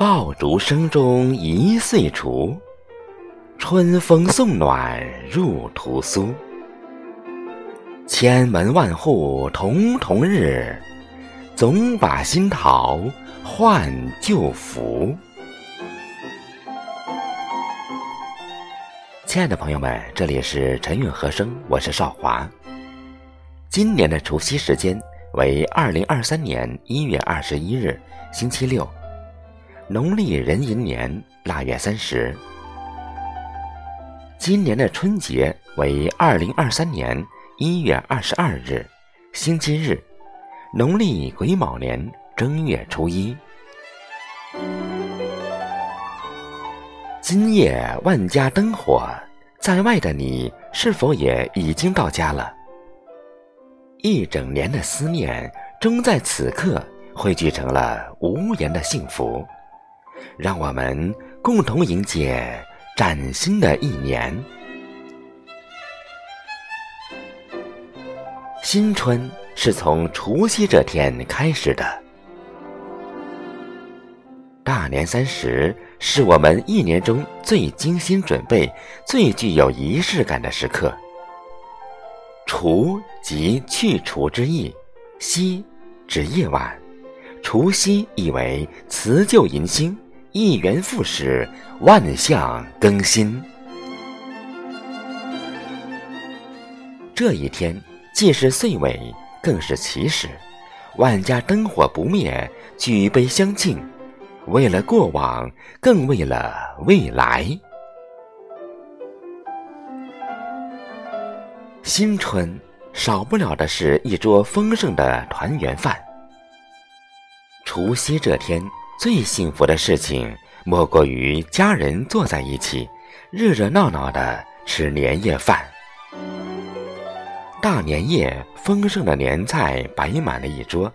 爆竹声中一岁除，春风送暖入屠苏。千门万户曈曈日，总把新桃换旧符。亲爱的朋友们，这里是晨韵和声，我是少华。今年的除夕时间为二零二三年一月二十一日，星期六。农历壬寅年腊月三十，今年的春节为二零二三年一月二十二日，星期日，农历癸卯年正月初一。今夜万家灯火，在外的你是否也已经到家了？一整年的思念，终在此刻汇聚成了无言的幸福。让我们共同迎接崭新的一年。新春是从除夕这天开始的。大年三十是我们一年中最精心准备、最具有仪式感的时刻。除即去除之意，夕指夜晚，除夕意为辞旧迎新。一元复始，万象更新。这一天既是岁尾，更是起始。万家灯火不灭，举杯相庆，为了过往，更为了未来。新春少不了的是一桌丰盛的团圆饭。除夕这天。最幸福的事情，莫过于家人坐在一起，热热闹闹的吃年夜饭。大年夜，丰盛的年菜摆满了一桌，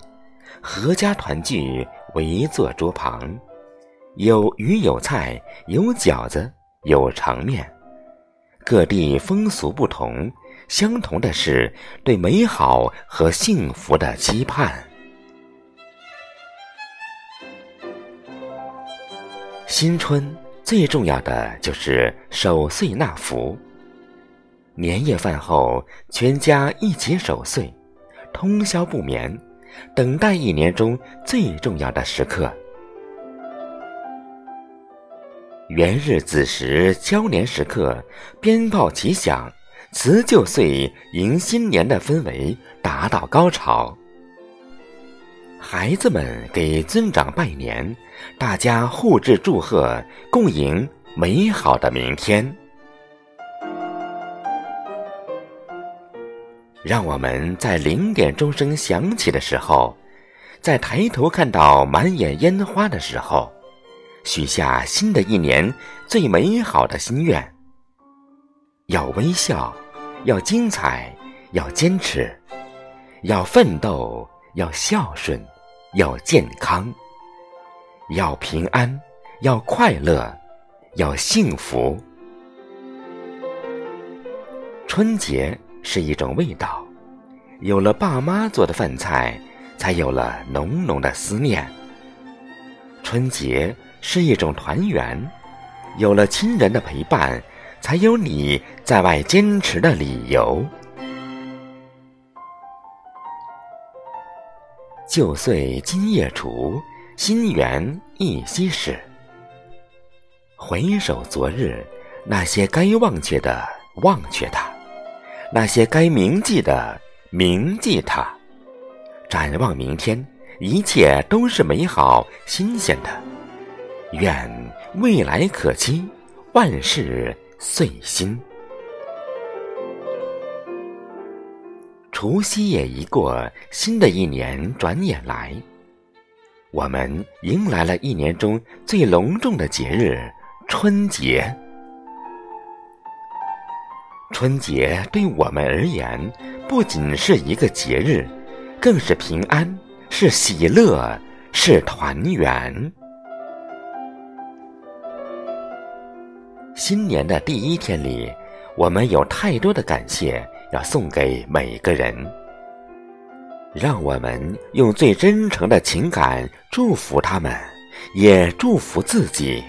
阖家团聚，围坐桌旁，有鱼有菜，有饺子，有长面。各地风俗不同，相同的是对美好和幸福的期盼。新春最重要的就是守岁纳福。年夜饭后，全家一起守岁，通宵不眠，等待一年中最重要的时刻。元日子时，交年时刻，鞭炮齐响，辞旧岁迎新年的氛围达到高潮。孩子们给尊长拜年，大家互致祝贺，共迎美好的明天。让我们在零点钟声响起的时候，在抬头看到满眼烟花的时候，许下新的一年最美好的心愿：要微笑，要精彩，要坚持，要奋斗，要孝顺。要健康，要平安，要快乐，要幸福。春节是一种味道，有了爸妈做的饭菜，才有了浓浓的思念。春节是一种团圆，有了亲人的陪伴，才有你在外坚持的理由。旧岁今夜除，新元一夕始。回首昨日，那些该忘却的忘却它，那些该铭记的铭记它。展望明天，一切都是美好新鲜的。愿未来可期，万事遂心。除夕夜一过，新的一年转眼来，我们迎来了一年中最隆重的节日——春节。春节对我们而言，不仅是一个节日，更是平安，是喜乐，是团圆。新年的第一天里，我们有太多的感谢。要送给每个人，让我们用最真诚的情感祝福他们，也祝福自己。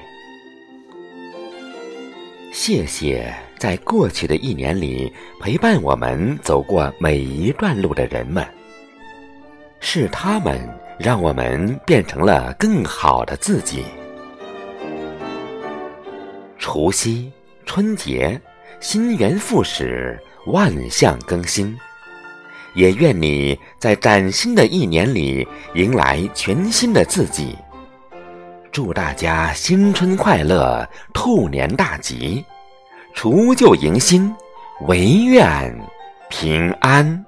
谢谢在过去的一年里陪伴我们走过每一段路的人们，是他们让我们变成了更好的自己。除夕、春节，新元复始，万象更新。也愿你在崭新的一年里迎来全新的自己。祝大家新春快乐，兔年大吉，除旧迎新，唯愿平安。